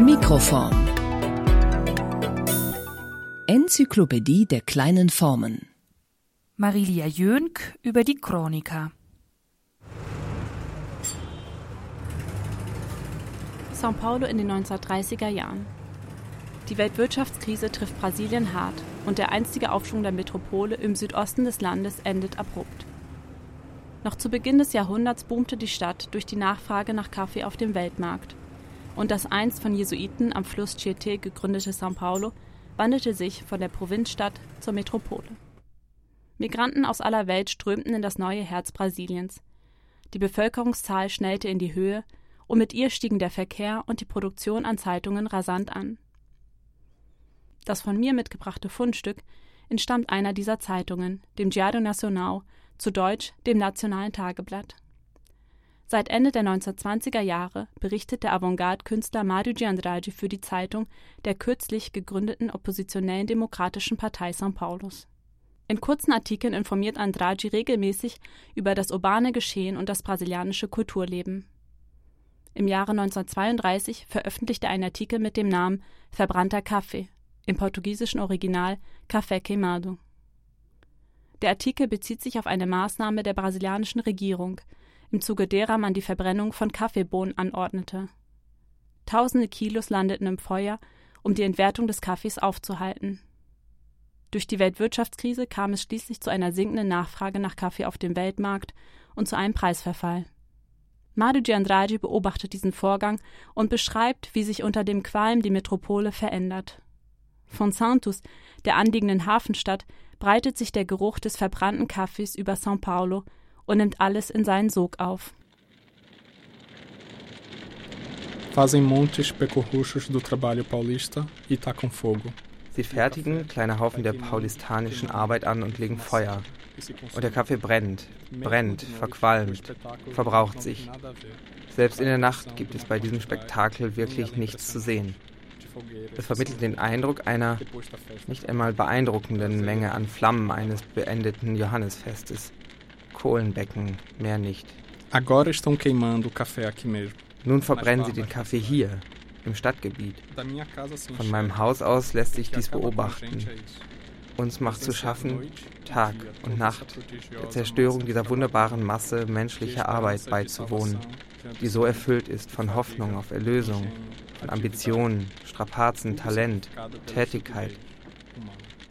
Mikroform. Enzyklopädie der kleinen Formen. Marilia Jönk über die Chronika. São Paulo in den 1930er Jahren. Die Weltwirtschaftskrise trifft Brasilien hart und der einstige Aufschwung der Metropole im Südosten des Landes endet abrupt. Noch zu Beginn des Jahrhunderts boomte die Stadt durch die Nachfrage nach Kaffee auf dem Weltmarkt. Und das einst von Jesuiten am Fluss Tietê gegründete São Paulo wandelte sich von der Provinzstadt zur Metropole. Migranten aus aller Welt strömten in das neue Herz Brasiliens. Die Bevölkerungszahl schnellte in die Höhe und mit ihr stiegen der Verkehr und die Produktion an Zeitungen rasant an. Das von mir mitgebrachte Fundstück entstammt einer dieser Zeitungen, dem Diário Nacional, zu Deutsch dem Nationalen Tageblatt. Seit Ende der 1920er Jahre berichtet der Avantgarde-Künstler Mário de Andrade für die Zeitung der kürzlich gegründeten oppositionellen Demokratischen Partei São Paulos. In kurzen Artikeln informiert Andrade regelmäßig über das urbane Geschehen und das brasilianische Kulturleben. Im Jahre 1932 veröffentlichte er einen Artikel mit dem Namen Verbrannter Kaffee, im portugiesischen Original Café Queimado. Der Artikel bezieht sich auf eine Maßnahme der brasilianischen Regierung, im Zuge derer man die Verbrennung von Kaffeebohnen anordnete. Tausende Kilos landeten im Feuer, um die Entwertung des Kaffees aufzuhalten. Durch die Weltwirtschaftskrise kam es schließlich zu einer sinkenden Nachfrage nach Kaffee auf dem Weltmarkt und zu einem Preisverfall. Madu de Andrade beobachtet diesen Vorgang und beschreibt, wie sich unter dem Qualm die Metropole verändert. Von Santos, der anliegenden Hafenstadt, breitet sich der Geruch des verbrannten Kaffees über São Paulo und nimmt alles in seinen Sog auf. Fazem montes percurruchos do trabalho paulista e tacam fogo. Sie fertigen kleine Haufen der paulistanischen Arbeit an und legen Feuer. Und der Kaffee brennt, brennt, verqualmt, verbraucht sich. Selbst in der Nacht gibt es bei diesem Spektakel wirklich nichts zu sehen. Es vermittelt den Eindruck einer nicht einmal beeindruckenden Menge an Flammen eines beendeten Johannesfestes. Kohlenbecken, mehr nicht. Agora estão queimando o café aqui mesmo. Nun verbrennen sie den Kaffee hier, im Stadtgebiet. Von meinem Haus aus lässt sich dies beobachten. Uns macht zu schaffen, Tag und Nacht, der Zerstörung dieser wunderbaren Masse menschlicher Arbeit beizuwohnen, die so erfüllt ist von Hoffnung auf Erlösung, von Ambitionen, Strapazen, Talent, Tätigkeit.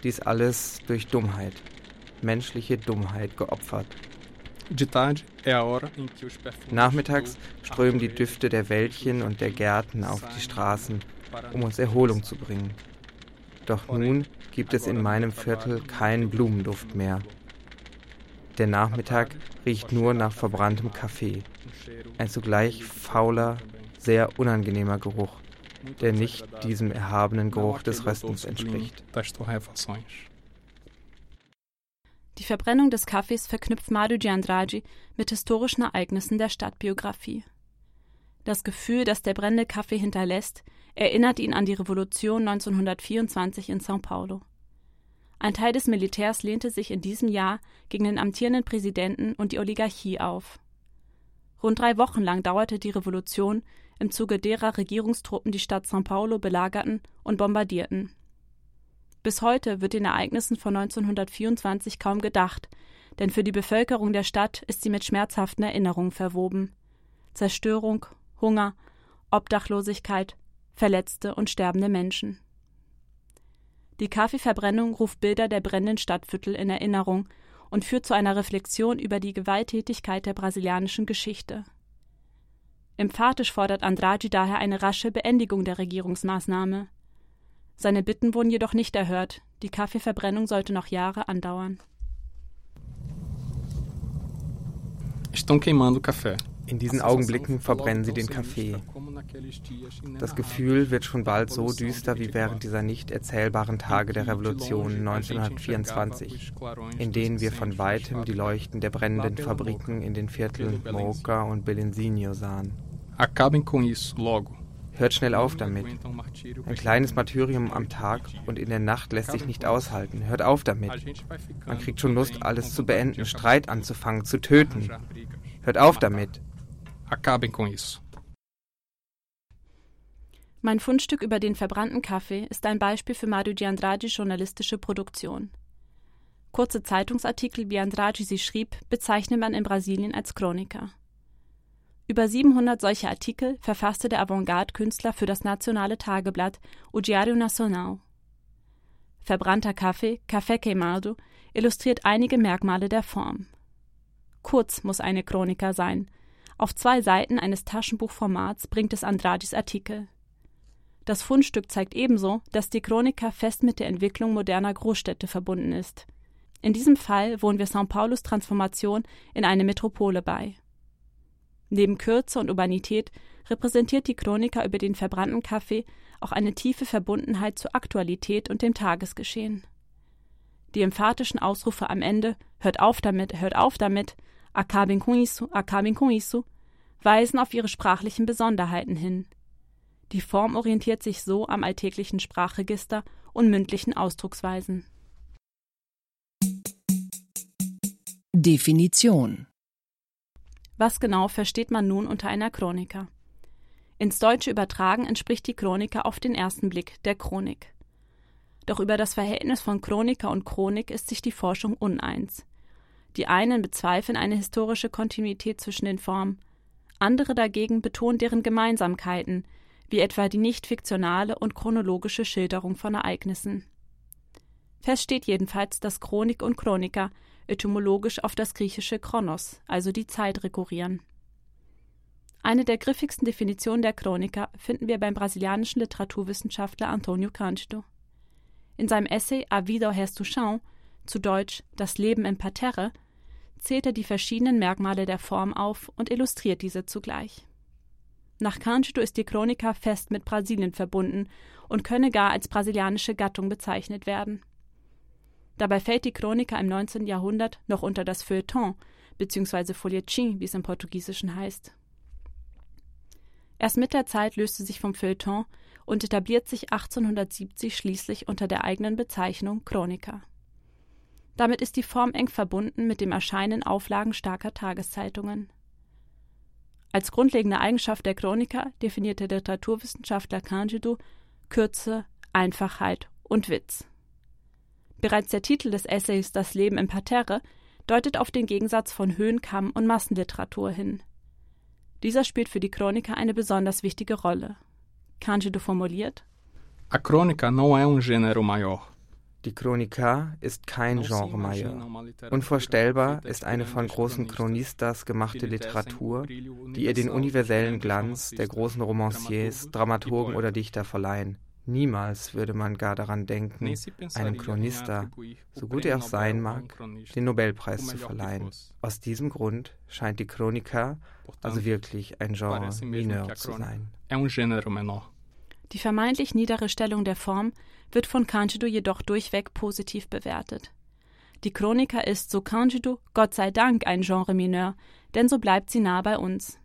Dies alles durch Dummheit, menschliche Dummheit geopfert. Nachmittags strömen die Düfte der Wäldchen und der Gärten auf die Straßen, um uns Erholung zu bringen. Doch nun gibt es in meinem Viertel keinen Blumenduft mehr. Der Nachmittag riecht nur nach verbranntem Kaffee. Ein zugleich fauler, sehr unangenehmer Geruch, der nicht diesem erhabenen Geruch des Röstens entspricht. Die Verbrennung des Kaffees verknüpft Madu de Andrade mit historischen Ereignissen der Stadtbiografie. Das Gefühl, das der brennende Kaffee hinterlässt, erinnert ihn an die Revolution 1924 in São Paulo. Ein Teil des Militärs lehnte sich in diesem Jahr gegen den amtierenden Präsidenten und die Oligarchie auf. Rund drei Wochen lang dauerte die Revolution, im Zuge derer Regierungstruppen die Stadt São Paulo belagerten und bombardierten. Bis heute wird den Ereignissen von 1924 kaum gedacht, denn für die Bevölkerung der Stadt ist sie mit schmerzhaften Erinnerungen verwoben. Zerstörung, Hunger, Obdachlosigkeit, verletzte und sterbende Menschen. Die Kaffeeverbrennung ruft Bilder der brennenden Stadtviertel in Erinnerung und führt zu einer Reflexion über die Gewalttätigkeit der brasilianischen Geschichte. Emphatisch fordert Andrade daher eine rasche Beendigung der Regierungsmaßnahme. Seine Bitten wurden jedoch nicht erhört. Die Kaffeeverbrennung sollte noch Jahre andauern. Estão queimando café. In diesen Augenblicken verbrennen sie den Kaffee. Das Gefühl wird schon bald so düster wie während dieser nicht erzählbaren Tage der Revolution 1924, in denen wir von weitem die Leuchten der brennenden Fabriken in den Vierteln Moca und Belenzinho sahen. Acabem com isso, logo. Hört schnell auf damit. Ein kleines Martyrium am Tag und in der Nacht lässt sich nicht aushalten. Hört auf damit. Man kriegt schon Lust, alles zu beenden, Streit anzufangen, zu töten. Hört auf damit. Acabem com isso. Mein Fundstück über den verbrannten Kaffee ist ein Beispiel für Mario Giandragis journalistische Produktion. Kurze Zeitungsartikel, wie Andrade sie schrieb, bezeichnet man in Brasilien als Chroniker. Über 700 solcher Artikel verfasste der Avantgarde-Künstler für das nationale Tageblatt Diário Nacional. Verbrannter Kaffee, Café Queimado, illustriert einige Merkmale der Form. Kurz muss eine Chroniker sein. Auf zwei Seiten eines Taschenbuchformats bringt es Andrades Artikel. Das Fundstück zeigt ebenso, dass die Chroniker fest mit der Entwicklung moderner Großstädte verbunden ist. In diesem Fall wohnen wir São Paulos Transformation in eine Metropole bei. Neben Kürze und Urbanität repräsentiert die Chronika über den verbrannten Kaffee auch eine tiefe Verbundenheit zur Aktualität und dem Tagesgeschehen. Die emphatischen Ausrufe am Ende Hört auf damit, hört auf damit, com isso, weisen auf ihre sprachlichen Besonderheiten hin. Die Form orientiert sich so am alltäglichen Sprachregister und mündlichen Ausdrucksweisen. Definition was genau versteht man nun unter einer Chroniker? Ins Deutsche übertragen entspricht die Chroniker auf den ersten Blick der Chronik. Doch über das Verhältnis von Chroniker und Chronik ist sich die Forschung uneins. Die einen bezweifeln eine historische Kontinuität zwischen den Formen, andere dagegen betonen deren Gemeinsamkeiten, wie etwa die nicht fiktionale und chronologische Schilderung von Ereignissen. Fest steht jedenfalls, dass Chronik und Chroniker etymologisch auf das griechische Chronos, also die Zeit, rekurrieren. Eine der griffigsten Definitionen der Chroniker finden wir beim brasilianischen Literaturwissenschaftler Antonio Cândido. In seinem Essay A vida resto chão, zu Deutsch Das Leben im Parterre, zählt er die verschiedenen Merkmale der Form auf und illustriert diese zugleich. Nach Cândido ist die Chroniker fest mit Brasilien verbunden und könne gar als brasilianische Gattung bezeichnet werden. Dabei fällt die Chronika im 19. Jahrhundert noch unter das Feuilleton bzw. Folhetim, wie es im Portugiesischen heißt. Erst mit der Zeit löste sich vom Feuilleton und etabliert sich 1870 schließlich unter der eigenen Bezeichnung Chroniker. Damit ist die Form eng verbunden mit dem Erscheinen Auflagen starker Tageszeitungen. Als grundlegende Eigenschaft der Chroniker definierte der Literaturwissenschaftler Candido Kürze, Einfachheit und Witz. Bereits der Titel des Essays Das Leben im Parterre deutet auf den Gegensatz von Höhenkamm und Massenliteratur hin. Dieser spielt für die Chroniker eine besonders wichtige Rolle. Cândido formuliert: A crônica não é um gênero maior. Die Chronika ist kein Genre major. Unvorstellbar ist eine von großen Chronistas gemachte Literatur, die ihr den universellen Glanz der großen Romanciers, Dramaturgen oder Dichter verleihen. Niemals würde man gar daran denken, einem Chronista, so gut er auch sein mag, den Nobelpreis zu verleihen. Aus diesem Grund scheint die Chronika also wirklich ein Genre mineur zu sein. Die vermeintlich niedere Stellung der Form wird von Cândido jedoch durchweg positiv bewertet. Die Chronika ist, so Cândido, Gott sei Dank ein Genre mineur, denn so bleibt sie nah bei uns.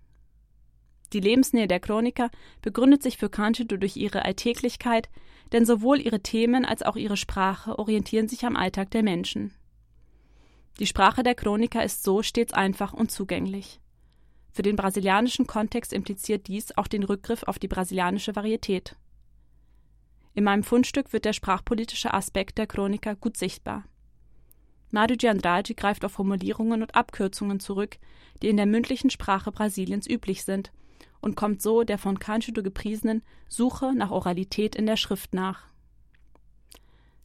Die Lebensnähe der Chroniker begründet sich für Cândido durch ihre Alltäglichkeit, denn sowohl ihre Themen als auch ihre Sprache orientieren sich am Alltag der Menschen. Die Sprache der Chroniker ist so stets einfach und zugänglich. Für den brasilianischen Kontext impliziert dies auch den Rückgriff auf die brasilianische Varietät. In meinem Fundstück wird der sprachpolitische Aspekt der Chroniker gut sichtbar. Mário de greift auf Formulierungen und Abkürzungen zurück, die in der mündlichen Sprache Brasiliens üblich sind und kommt so der von Cândido gepriesenen Suche nach Oralität in der Schrift nach.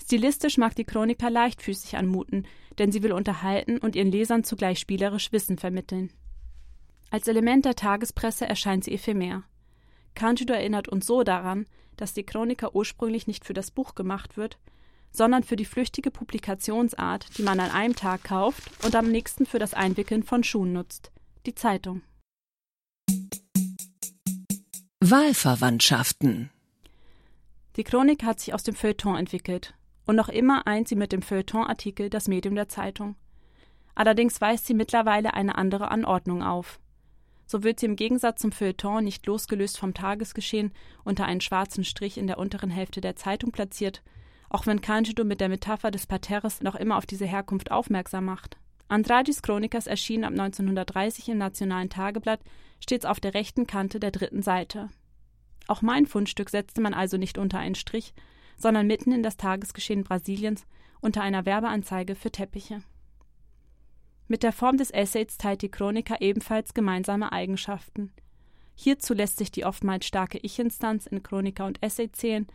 Stilistisch mag die Chroniker leichtfüßig anmuten, denn sie will unterhalten und ihren Lesern zugleich spielerisch Wissen vermitteln. Als Element der Tagespresse erscheint sie ephemer. Cândido erinnert uns so daran, dass die Chroniker ursprünglich nicht für das Buch gemacht wird, sondern für die flüchtige Publikationsart, die man an einem Tag kauft und am nächsten für das Einwickeln von Schuhen nutzt, die Zeitung. Wahlverwandtschaften Die Chronik hat sich aus dem Feuilleton entwickelt und noch immer eint sie mit dem Feuilleton-Artikel das Medium der Zeitung. Allerdings weist sie mittlerweile eine andere Anordnung auf. So wird sie im Gegensatz zum Feuilleton nicht losgelöst vom Tagesgeschehen unter einen schwarzen Strich in der unteren Hälfte der Zeitung platziert, auch wenn Cândido mit der Metapher des Parterres noch immer auf diese Herkunft aufmerksam macht. Andrades Chronikas erschien ab 1930 im Nationalen Tageblatt stets auf der rechten Kante der dritten Seite. Auch mein Fundstück setzte man also nicht unter einen Strich, sondern mitten in das Tagesgeschehen Brasiliens unter einer Werbeanzeige für Teppiche. Mit der Form des Essays teilt die Chroniker ebenfalls gemeinsame Eigenschaften. Hierzu lässt sich die oftmals starke Ich-Instanz in Chroniker und Essay zählen,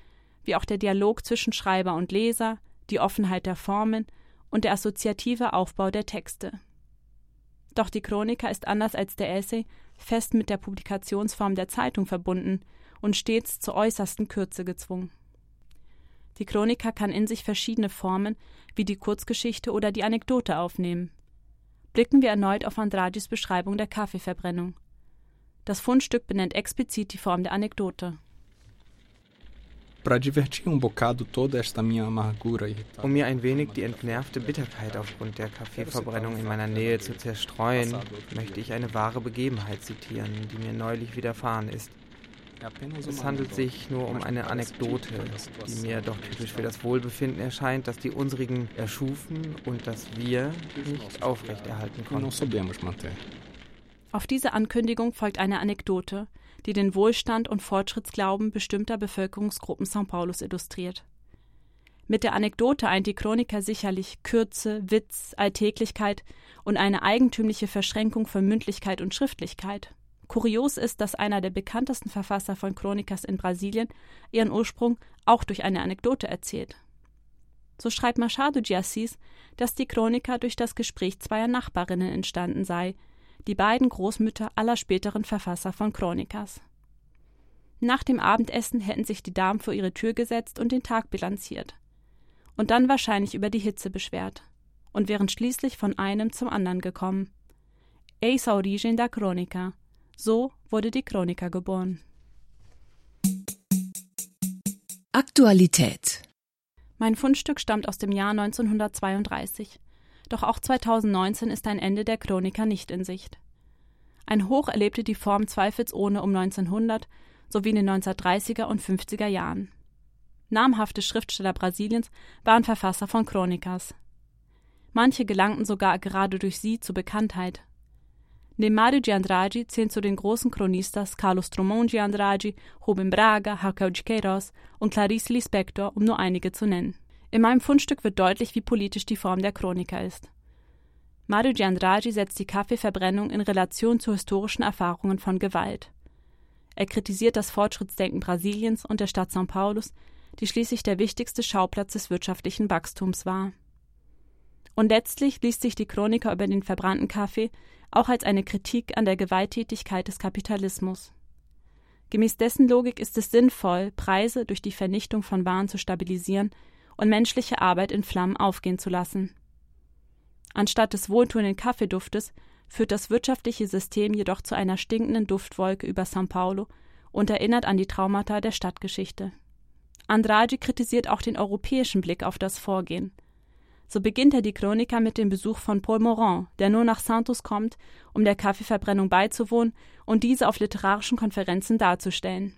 wie auch der Dialog zwischen Schreiber und Leser, die Offenheit der Formen und der assoziative Aufbau der Texte. Doch die Chroniker ist anders als der Essay fest mit der Publikationsform der Zeitung verbunden und stets zur äußersten Kürze gezwungen. Die Chroniker kann in sich verschiedene Formen wie die Kurzgeschichte oder die Anekdote aufnehmen. Blicken wir erneut auf Andragis Beschreibung der Kaffeeverbrennung. Das Fundstück benennt explizit die Form der Anekdote. Um mir ein wenig die entnervte Bitterkeit aufgrund der Kaffeeverbrennung in meiner Nähe zu zerstreuen, möchte ich eine wahre Begebenheit zitieren, die mir neulich widerfahren ist. Es handelt sich nur um eine Anekdote, die mir doch typisch für das Wohlbefinden erscheint, das die unsrigen erschufen und das wir nicht aufrechterhalten konnten. Auf diese Ankündigung folgt eine Anekdote, die den Wohlstand und Fortschrittsglauben bestimmter Bevölkerungsgruppen São Paulos illustriert. Mit der Anekdote eint die Chroniker sicherlich Kürze, Witz, Alltäglichkeit und eine eigentümliche Verschränkung von Mündlichkeit und Schriftlichkeit. Kurios ist, dass einer der bekanntesten Verfasser von Chronikas in Brasilien ihren Ursprung auch durch eine Anekdote erzählt. So schreibt Machado de Assis, dass die Chroniker durch das Gespräch zweier Nachbarinnen entstanden sei, die beiden Großmütter aller späteren Verfasser von Chronikas. Nach dem Abendessen hätten sich die Damen vor ihre Tür gesetzt und den Tag bilanziert. Und dann wahrscheinlich über die Hitze beschwert. Und wären schließlich von einem zum anderen gekommen. Eis a origem da Chrônica, so wurde die Chroniker geboren. Aktualität Mein Fundstück stammt aus dem Jahr 1932. Doch auch 2019 ist ein Ende der Chroniker nicht in Sicht. Ein Hoch erlebte die Form zweifelsohne um 1900 sowie in den 1930er und 50er Jahren. Namhafte Schriftsteller Brasiliens waren Verfasser von Chronikas. Manche gelangten sogar gerade durch sie zur Bekanntheit, Neben Mario de Andrade zählen zu den großen Chronistas Carlos Drummond de Andrade, Rubem Braga, Raquel de Queiroz und Clarice Lispector, um nur einige zu nennen. In meinem Fundstück wird deutlich, wie politisch die Form der Chroniker ist. Mario de Andrade setzt die Kaffeeverbrennung in Relation zu historischen Erfahrungen von Gewalt. Er kritisiert das Fortschrittsdenken Brasiliens und der Stadt São Paulos, die schließlich der wichtigste Schauplatz des wirtschaftlichen Wachstums war. Und letztlich liest sich die Chroniker über den verbrannten Kaffee auch als eine Kritik an der Gewalttätigkeit des Kapitalismus. Gemäß dessen Logik ist es sinnvoll, Preise durch die Vernichtung von Waren zu stabilisieren und menschliche Arbeit in Flammen aufgehen zu lassen. Anstatt des wohltuenden Kaffeeduftes führt das wirtschaftliche System jedoch zu einer stinkenden Duftwolke über São Paulo und erinnert an die Traumata der Stadtgeschichte. Andrade kritisiert auch den europäischen Blick auf das Vorgehen. So beginnt er die Chronika mit dem Besuch von Paul Morand, der nur nach Santos kommt, um der Kaffeeverbrennung beizuwohnen und diese auf literarischen Konferenzen darzustellen.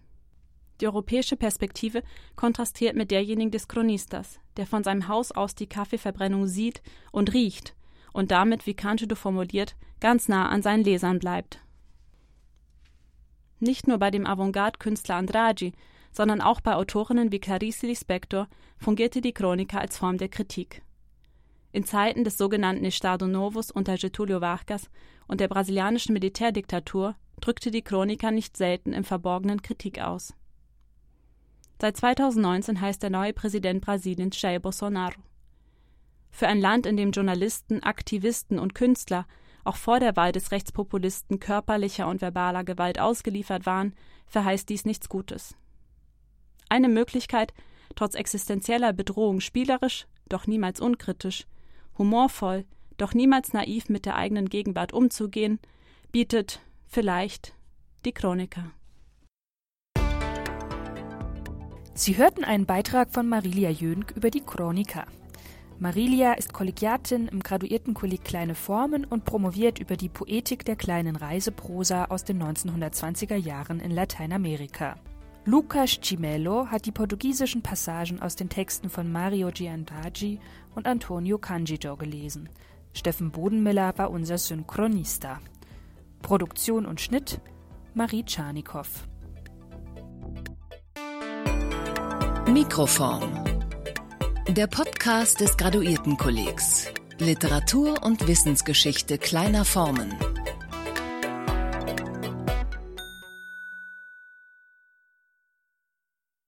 Die europäische Perspektive kontrastiert mit derjenigen des Chronistas, der von seinem Haus aus die Kaffeeverbrennung sieht und riecht und damit, wie Cândido formuliert, ganz nah an seinen Lesern bleibt. Nicht nur bei dem Avantgarde-Künstler Andrade, sondern auch bei Autorinnen wie Clarice Lispector fungierte die Chronika als Form der Kritik. In Zeiten des sogenannten Estado Novos unter Getúlio Vargas und der brasilianischen Militärdiktatur drückte die Chronika nicht selten im Verborgenen Kritik aus. Seit 2019 heißt der neue Präsident Brasiliens Jair Bolsonaro. Für ein Land, in dem Journalisten, Aktivisten und Künstler auch vor der Wahl des Rechtspopulisten körperlicher und verbaler Gewalt ausgeliefert waren, verheißt dies nichts Gutes. Eine Möglichkeit, trotz existenzieller Bedrohung spielerisch, doch niemals unkritisch, humorvoll, doch niemals naiv mit der eigenen Gegenwart umzugehen, bietet vielleicht die Chroniker. Sie hörten einen Beitrag von Marilia Jönk über die Chroniker. Marilia ist Kollegiatin im Graduiertenkolleg Kleine Formen und promoviert über die Poetik der kleinen Reiseprosa aus den 1920er Jahren in Lateinamerika. Lucas Cimelo hat die portugiesischen Passagen aus den Texten von Mario Giandragi und Antonio Candido gelesen. Steffen Bodenmiller war unser Synchronista. Produktion und Schnitt Marie Czarnikow. Mikroform. Der Podcast des Graduiertenkollegs. Literatur und Wissensgeschichte kleiner Formen.